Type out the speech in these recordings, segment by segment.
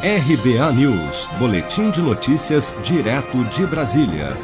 RBA News, Boletim de Notícias, direto de Brasília.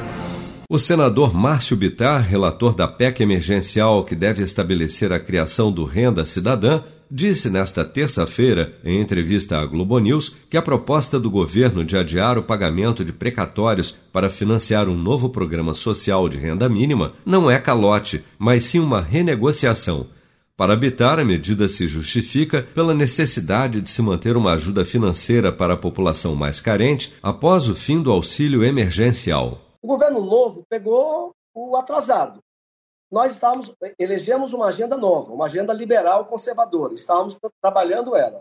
O senador Márcio Bitar, relator da PEC emergencial que deve estabelecer a criação do Renda Cidadã, disse nesta terça-feira, em entrevista à Globo News, que a proposta do governo de adiar o pagamento de precatórios para financiar um novo programa social de renda mínima não é calote, mas sim uma renegociação para habitar, a medida se justifica pela necessidade de se manter uma ajuda financeira para a população mais carente após o fim do auxílio emergencial. O governo novo pegou o atrasado. Nós estávamos, elegemos uma agenda nova, uma agenda liberal conservadora. Estávamos trabalhando ela.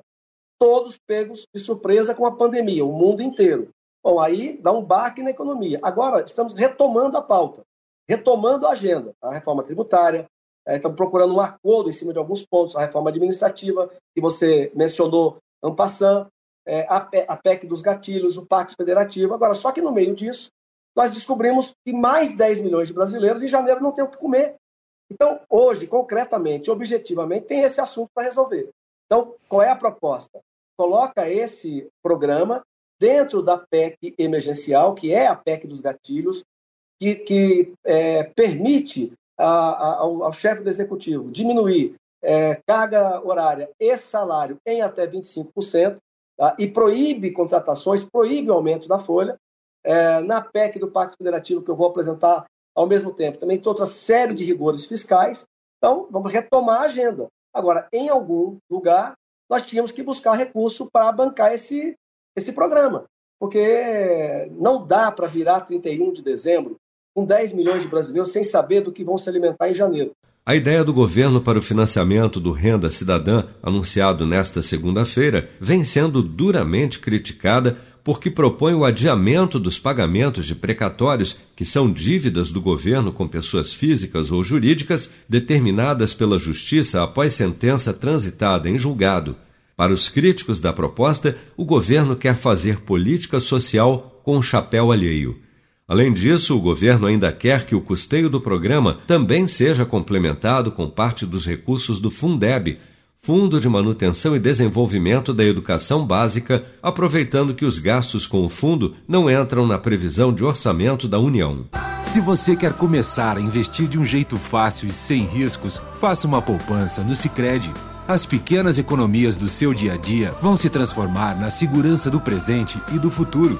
Todos pegos de surpresa com a pandemia, o mundo inteiro. Bom, aí dá um baque na economia. Agora estamos retomando a pauta, retomando a agenda, a reforma tributária, é, estamos procurando um acordo em cima de alguns pontos, a reforma administrativa, que você mencionou, Ampassan, é, a, PEC dos gatilhos, o Pacto Federativo. Agora, só que no meio disso, nós descobrimos que mais 10 milhões de brasileiros em janeiro não têm o que comer. Então, hoje, concretamente, objetivamente, tem esse assunto para resolver. Então, qual é a proposta? Coloca esse programa dentro da PEC emergencial, que é a PEC dos gatilhos, que, que é, permite a, ao, ao chefe do executivo diminuir é, carga horária e salário em até 25%, tá? e proíbe contratações, proíbe o aumento da folha. É, na PEC do Pacto Federativo, que eu vou apresentar ao mesmo tempo, também tem outra série de rigores fiscais. Então, vamos retomar a agenda. Agora, em algum lugar, nós tínhamos que buscar recurso para bancar esse, esse programa, porque não dá para virar 31 de dezembro com 10 milhões de brasileiros sem saber do que vão se alimentar em janeiro. A ideia do governo para o financiamento do Renda Cidadã, anunciado nesta segunda-feira, vem sendo duramente criticada porque propõe o adiamento dos pagamentos de precatórios, que são dívidas do governo com pessoas físicas ou jurídicas determinadas pela Justiça após sentença transitada em julgado. Para os críticos da proposta, o governo quer fazer política social com o chapéu alheio. Além disso, o governo ainda quer que o custeio do programa também seja complementado com parte dos recursos do Fundeb, Fundo de Manutenção e Desenvolvimento da Educação Básica, aproveitando que os gastos com o fundo não entram na previsão de orçamento da União. Se você quer começar a investir de um jeito fácil e sem riscos, faça uma poupança no Sicredi. As pequenas economias do seu dia a dia vão se transformar na segurança do presente e do futuro.